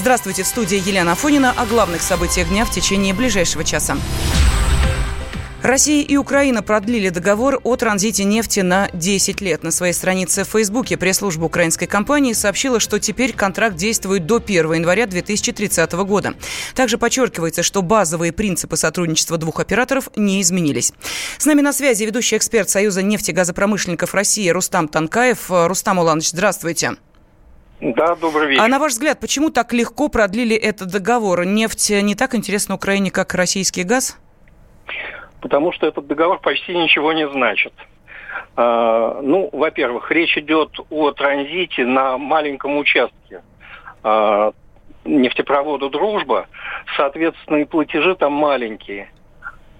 Здравствуйте, в студии Елена Афонина о главных событиях дня в течение ближайшего часа. Россия и Украина продлили договор о транзите нефти на 10 лет. На своей странице в Фейсбуке пресс-служба украинской компании сообщила, что теперь контракт действует до 1 января 2030 года. Также подчеркивается, что базовые принципы сотрудничества двух операторов не изменились. С нами на связи ведущий эксперт Союза нефтегазопромышленников России Рустам Танкаев. Рустам Уланович, здравствуйте. Да, добрый вечер. А на ваш взгляд, почему так легко продлили этот договор? Нефть не так интересна Украине, как российский газ? потому что этот договор почти ничего не значит. А, ну, во-первых, речь идет о транзите на маленьком участке а, нефтепровода «Дружба», соответственно, и платежи там маленькие.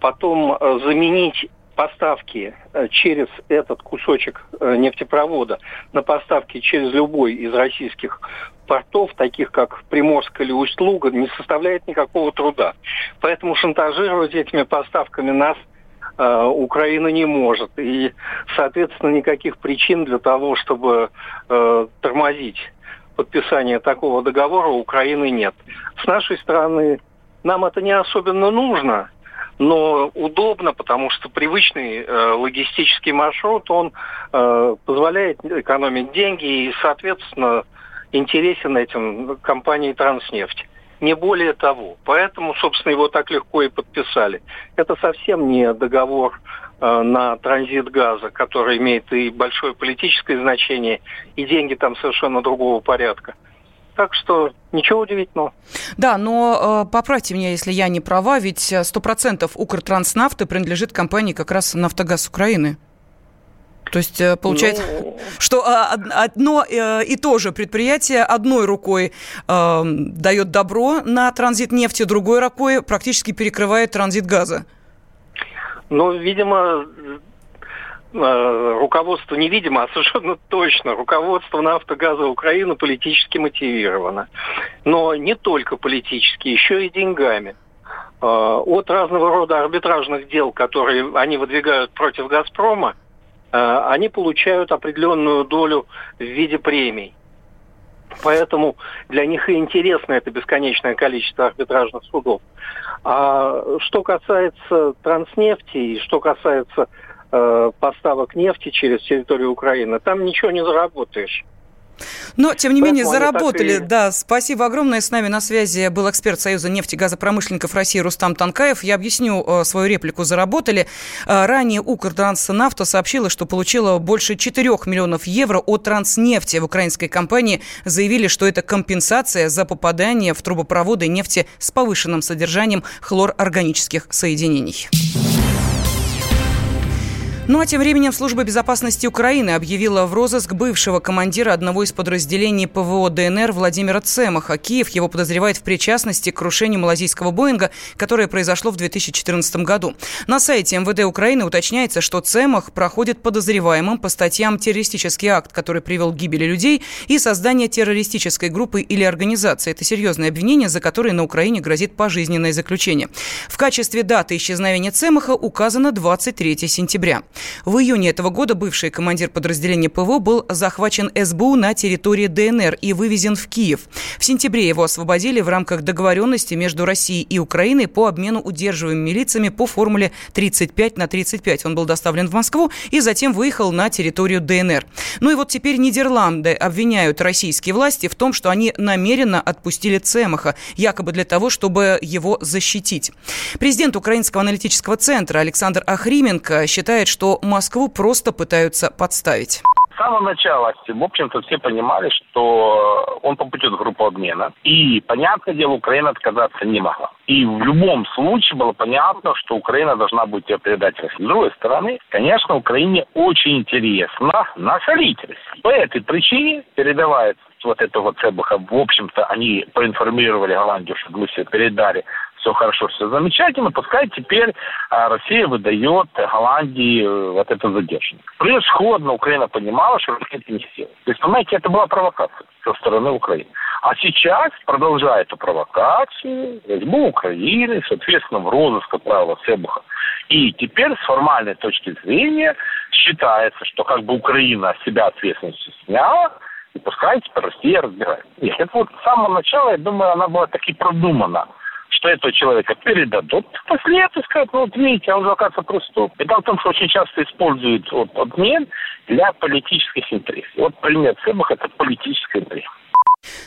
Потом а, заменить поставки э, через этот кусочек э, нефтепровода на поставки через любой из российских портов, таких как Приморск или Усть-Луга, не составляет никакого труда. Поэтому шантажировать этими поставками нас э, Украина не может. И, соответственно, никаких причин для того, чтобы э, тормозить подписание такого договора Украины нет. С нашей стороны нам это не особенно нужно – но удобно, потому что привычный э, логистический маршрут, он э, позволяет экономить деньги и, соответственно, интересен этим компании «Транснефть». Не более того. Поэтому, собственно, его так легко и подписали. Это совсем не договор э, на транзит газа, который имеет и большое политическое значение, и деньги там совершенно другого порядка. Так что ничего удивительного. Да, но э, поправьте меня, если я не права, ведь 100% Укртранснафты принадлежит компании как раз «Нафтогаз Украины». То есть э, получается, ну... что а, одно э, и то же предприятие одной рукой э, дает добро на транзит нефти, другой рукой практически перекрывает транзит газа. Ну, видимо, Э, руководство невидимо, а совершенно точно руководство «Нафтогаза Украины» политически мотивировано. Но не только политически, еще и деньгами. Э, от разного рода арбитражных дел, которые они выдвигают против «Газпрома», э, они получают определенную долю в виде премий. Поэтому для них и интересно это бесконечное количество арбитражных судов. А что касается транснефти и что касается Э, поставок нефти через территорию Украины, там ничего не заработаешь. Но, тем не менее, заработали. И... Да, спасибо огромное. С нами на связи был эксперт Союза нефтегазопромышленников России Рустам Танкаев. Я объясню э, свою реплику «заработали». Э, ранее Укртранснафта сообщила, что получила больше 4 миллионов евро от Транснефти. В украинской компании заявили, что это компенсация за попадание в трубопроводы нефти с повышенным содержанием хлорорганических соединений. Ну а тем временем Служба безопасности Украины объявила в розыск бывшего командира одного из подразделений ПВО ДНР Владимира Цемаха. Киев его подозревает в причастности к крушению малазийского Боинга, которое произошло в 2014 году. На сайте МВД Украины уточняется, что Цемах проходит подозреваемым по статьям «Террористический акт, который привел к гибели людей» и «Создание террористической группы или организации». Это серьезное обвинение, за которое на Украине грозит пожизненное заключение. В качестве даты исчезновения Цемаха указано 23 сентября. В июне этого года бывший командир подразделения ПВО был захвачен СБУ на территории ДНР и вывезен в Киев. В сентябре его освободили в рамках договоренности между Россией и Украиной по обмену удерживаемыми лицами по формуле 35 на 35. Он был доставлен в Москву и затем выехал на территорию ДНР. Ну и вот теперь Нидерланды обвиняют российские власти в том, что они намеренно отпустили Цемаха, якобы для того, чтобы его защитить. Президент Украинского аналитического центра Александр Ахрименко считает, что Москву просто пытаются подставить с самого начала, в общем-то, все понимали, что он попадет в группу обмена. И, понятное дело, Украина отказаться не могла. И в любом случае было понятно, что Украина должна будет ее передать России. С другой стороны, конечно, Украине очень интересно насолить России. По этой причине передавается вот этого Цебаха, в общем-то, они проинформировали Голландию, что все передали все хорошо, все замечательно, пускай теперь а, Россия выдает Голландии э, вот это задержание. Превосходно Украина понимала, что Россия это не сделает. То есть, понимаете, это была провокация со стороны Украины. А сейчас, продолжая эту провокацию, СБУ Украины, соответственно, в розыск отправила Себуха. И теперь с формальной точки зрения считается, что как бы Украина себя ответственности сняла, И пускай теперь Россия разбирает. Нет, это вот с самого начала, я думаю, она была таки продумана что этого человека передадут. После этого скажут, ну вот видите, он же оказывается преступник. И дело в том, что очень часто используют вот, обмен для политических интересов. Вот пример Цебах – это политическая интерес.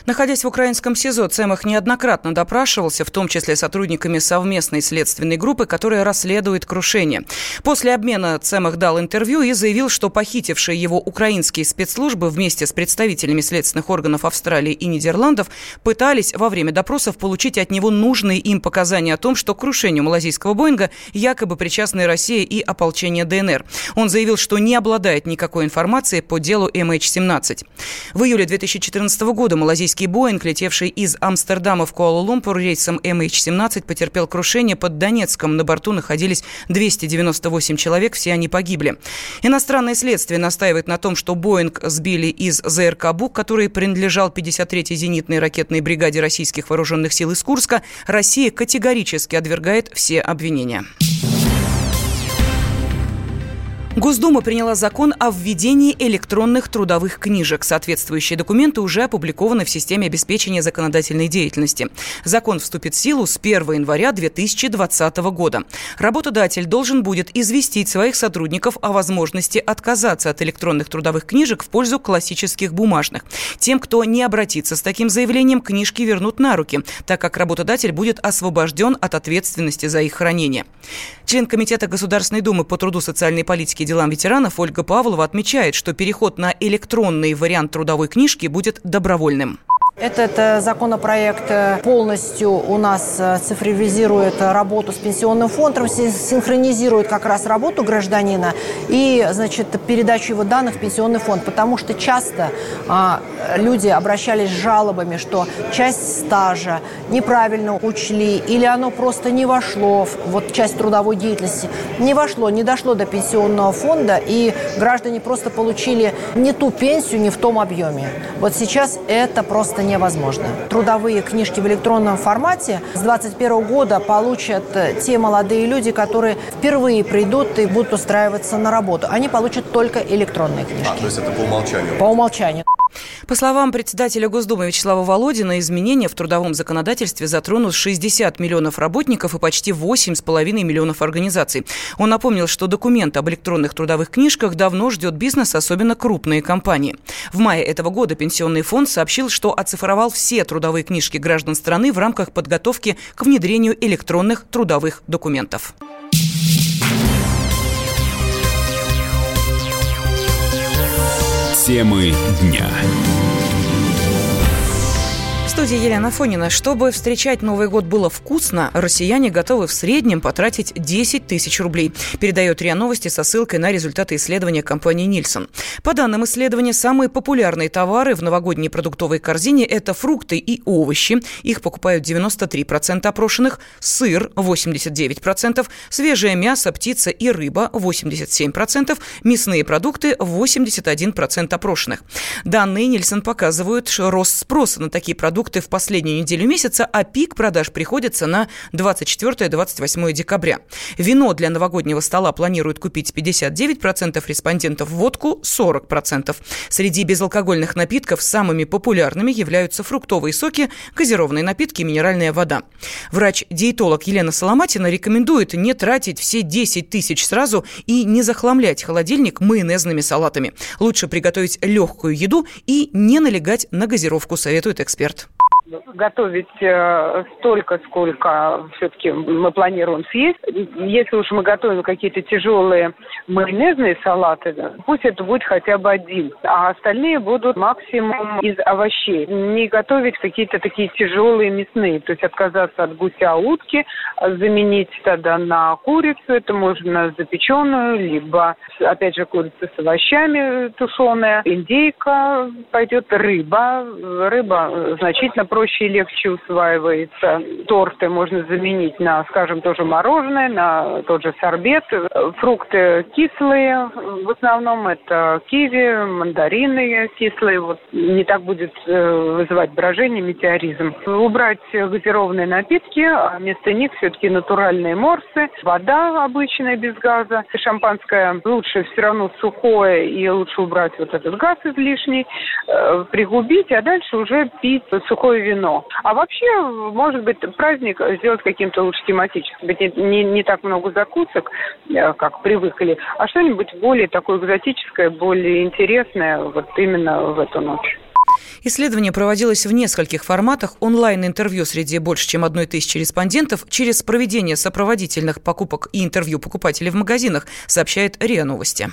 Находясь в украинском СИЗО, Цемах неоднократно допрашивался, в том числе сотрудниками совместной следственной группы, которая расследует крушение. После обмена Цемах дал интервью и заявил, что похитившие его украинские спецслужбы вместе с представителями следственных органов Австралии и Нидерландов пытались во время допросов получить от него нужные им показания о том, что к крушению малазийского Боинга якобы причастны Россия и ополчение ДНР. Он заявил, что не обладает никакой информацией по делу MH17. В июле 2014 года малазийский Боинг, летевший из Амстердама в Куала-Лумпур рейсом MH17, потерпел крушение под Донецком. На борту находились 298 человек, все они погибли. Иностранное следствие настаивает на том, что Боинг сбили из ЗРК «Бук», который принадлежал 53-й зенитной ракетной бригаде российских вооруженных сил из Курска. Россия категорически отвергает все обвинения. Госдума приняла закон о введении электронных трудовых книжек. Соответствующие документы уже опубликованы в системе обеспечения законодательной деятельности. Закон вступит в силу с 1 января 2020 года. Работодатель должен будет известить своих сотрудников о возможности отказаться от электронных трудовых книжек в пользу классических бумажных. Тем, кто не обратится с таким заявлением, книжки вернут на руки, так как работодатель будет освобожден от ответственности за их хранение. Член Комитета Государственной Думы по труду, социальной политике и делам ветеранов Ольга Павлова отмечает, что переход на электронный вариант трудовой книжки будет добровольным. Этот э, законопроект э, полностью у нас э, цифровизирует работу с пенсионным фондом, синхронизирует как раз работу гражданина и, значит, передачу его данных в пенсионный фонд. Потому что часто а, люди обращались с жалобами, что часть стажа неправильно учли или оно просто не вошло, в, вот часть трудовой деятельности не вошло, не дошло до пенсионного фонда, и граждане просто получили не ту пенсию, не в том объеме. Вот сейчас это просто невозможно. Трудовые книжки в электронном формате с 2021 года получат э, те молодые люди, которые впервые придут и будут устраиваться на работу. Они получат только электронные книжки. А, то есть это по умолчанию? По умолчанию. По словам председателя Госдумы Вячеслава Володина, изменения в трудовом законодательстве затронут 60 миллионов работников и почти 8,5 миллионов организаций. Он напомнил, что документ об электронных трудовых книжках давно ждет бизнес, особенно крупные компании. В мае этого года Пенсионный фонд сообщил, что оцифровал все трудовые книжки граждан страны в рамках подготовки к внедрению электронных трудовых документов. Темы дня студии Елена Фонина. Чтобы встречать Новый год было вкусно, россияне готовы в среднем потратить 10 тысяч рублей. Передает РИА Новости со ссылкой на результаты исследования компании Нильсон. По данным исследования, самые популярные товары в новогодней продуктовой корзине – это фрукты и овощи. Их покупают 93% опрошенных, сыр – 89%, свежее мясо, птица и рыба – 87%, мясные продукты – 81% опрошенных. Данные Нильсон показывают рост спроса на такие продукты продукты в последнюю неделю месяца, а пик продаж приходится на 24-28 декабря. Вино для новогоднего стола планируют купить 59% респондентов, водку 40%. Среди безалкогольных напитков самыми популярными являются фруктовые соки, газированные напитки и минеральная вода. Врач-диетолог Елена Соломатина рекомендует не тратить все 10 тысяч сразу и не захламлять холодильник майонезными салатами. Лучше приготовить легкую еду и не налегать на газировку, советует эксперт готовить э, столько, сколько все-таки мы планируем съесть. Если уж мы готовим какие-то тяжелые майонезные салаты, пусть это будет хотя бы один, а остальные будут максимум из овощей. Не готовить какие-то такие тяжелые мясные, то есть отказаться от гуся, утки, заменить тогда на курицу, это можно запеченную, либо, опять же, курица с овощами тушеная, индейка пойдет, рыба, рыба значительно проще и легче усваивается. Торты можно заменить на, скажем, тоже мороженое, на тот же сорбет. Фрукты кислые, в основном это киви, мандарины кислые. Вот не так будет э, вызывать брожение, метеоризм. Убрать газированные напитки, а вместо них все-таки натуральные морсы, вода обычная без газа, шампанское лучше все равно сухое и лучше убрать вот этот газ излишний, э, пригубить, а дальше уже пить сухое вино. А вообще, может быть, праздник сделать каким-то лучше тематическим. Быть не, не, не так много закусок, э, как привыкли, а что-нибудь более такое экзотическое, более интересное вот именно в эту ночь. Исследование проводилось в нескольких форматах. Онлайн-интервью среди больше чем одной тысячи респондентов через проведение сопроводительных покупок и интервью покупателей в магазинах, сообщает РИА Новости.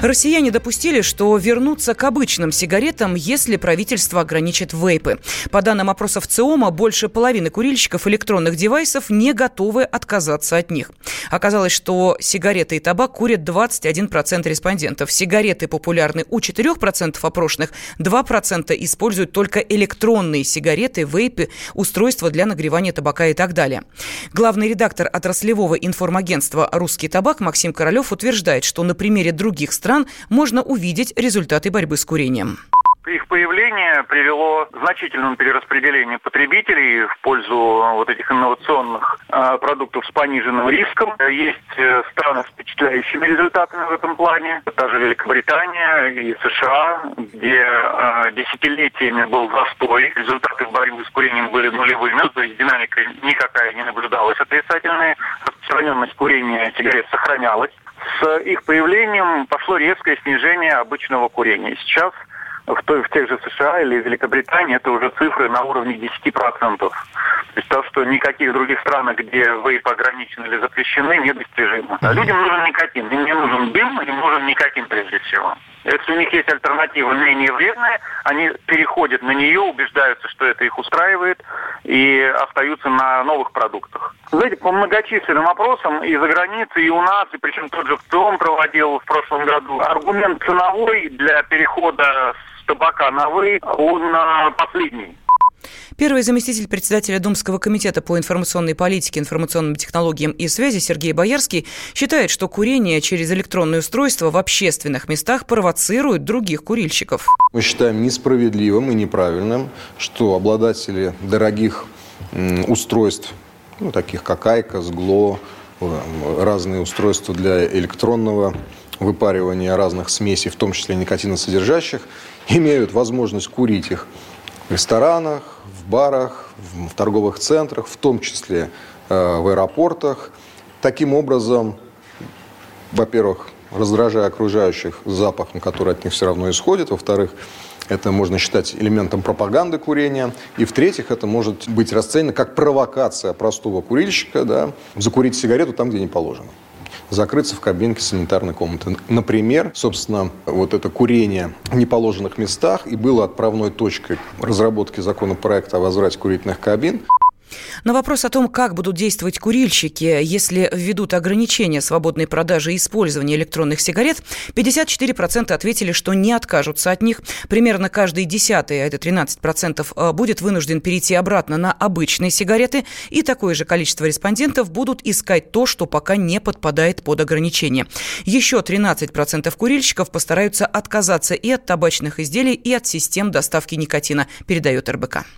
Россияне допустили, что вернутся к обычным сигаретам, если правительство ограничит вейпы. По данным опросов ЦИОМа, больше половины курильщиков электронных девайсов не готовы отказаться от них. Оказалось, что сигареты и табак курят 21% респондентов. Сигареты популярны у 4% опрошенных, 2% используют только электронные сигареты, вейпы, устройства для нагревания табака и так далее. Главный редактор отраслевого информагентства «Русский табак» Максим Королев утверждает, что на примере других стран стран можно увидеть результаты борьбы с курением. Их появление привело к значительному перераспределению потребителей в пользу вот этих инновационных э, продуктов с пониженным риском. Есть э, страны с впечатляющими результатами в этом плане. Та же Великобритания и США, где э, десятилетиями был застой. Результаты борьбы с курением были нулевыми, то есть динамика никакая не наблюдалась отрицательная. Распространенность курения сигарет сохранялась. С их появлением пошло резкое снижение обычного курения. Сейчас в, той, в тех же США или Великобритании это уже цифры на уровне 10%. То есть то, что никаких других странах, где вейп ограничены или запрещены, недостижимо. А людям нужен никотин. Им не нужен дым, им нужен никотин прежде всего. Если у них есть альтернатива менее вредная, они переходят на нее, убеждаются, что это их устраивает, и остаются на новых продуктах. Знаете, по многочисленным опросам и за границей, и у нас, и причем тот же ВЦИОМ проводил в прошлом году, аргумент ценовой для перехода с табака на вы, он последний. Первый заместитель председателя Думского комитета по информационной политике, информационным технологиям и связи Сергей Боярский считает, что курение через электронные устройства в общественных местах провоцирует других курильщиков. Мы считаем несправедливым и неправильным, что обладатели дорогих устройств, ну, таких как Айка, Сгло, э, разные устройства для электронного выпаривания разных смесей, в том числе никотиносодержащих, имеют возможность курить их ресторанах, в барах, в торговых центрах, в том числе э, в аэропортах. Таким образом, во-первых, раздражая окружающих запахом, который от них все равно исходит. Во-вторых, это можно считать элементом пропаганды курения. И в-третьих, это может быть расценено как провокация простого курильщика да, закурить сигарету там, где не положено закрыться в кабинке санитарной комнаты. Например, собственно, вот это курение в неположенных местах и было отправной точкой разработки законопроекта о возврате курительных кабин. На вопрос о том, как будут действовать курильщики, если введут ограничения свободной продажи и использования электронных сигарет, 54% ответили, что не откажутся от них. Примерно каждый десятый, а это 13%, э, будет вынужден перейти обратно на обычные сигареты, и такое же количество респондентов будут искать то, что пока не подпадает под ограничения. Еще 13% курильщиков постараются отказаться и от табачных изделий, и от систем доставки никотина, передает РБК.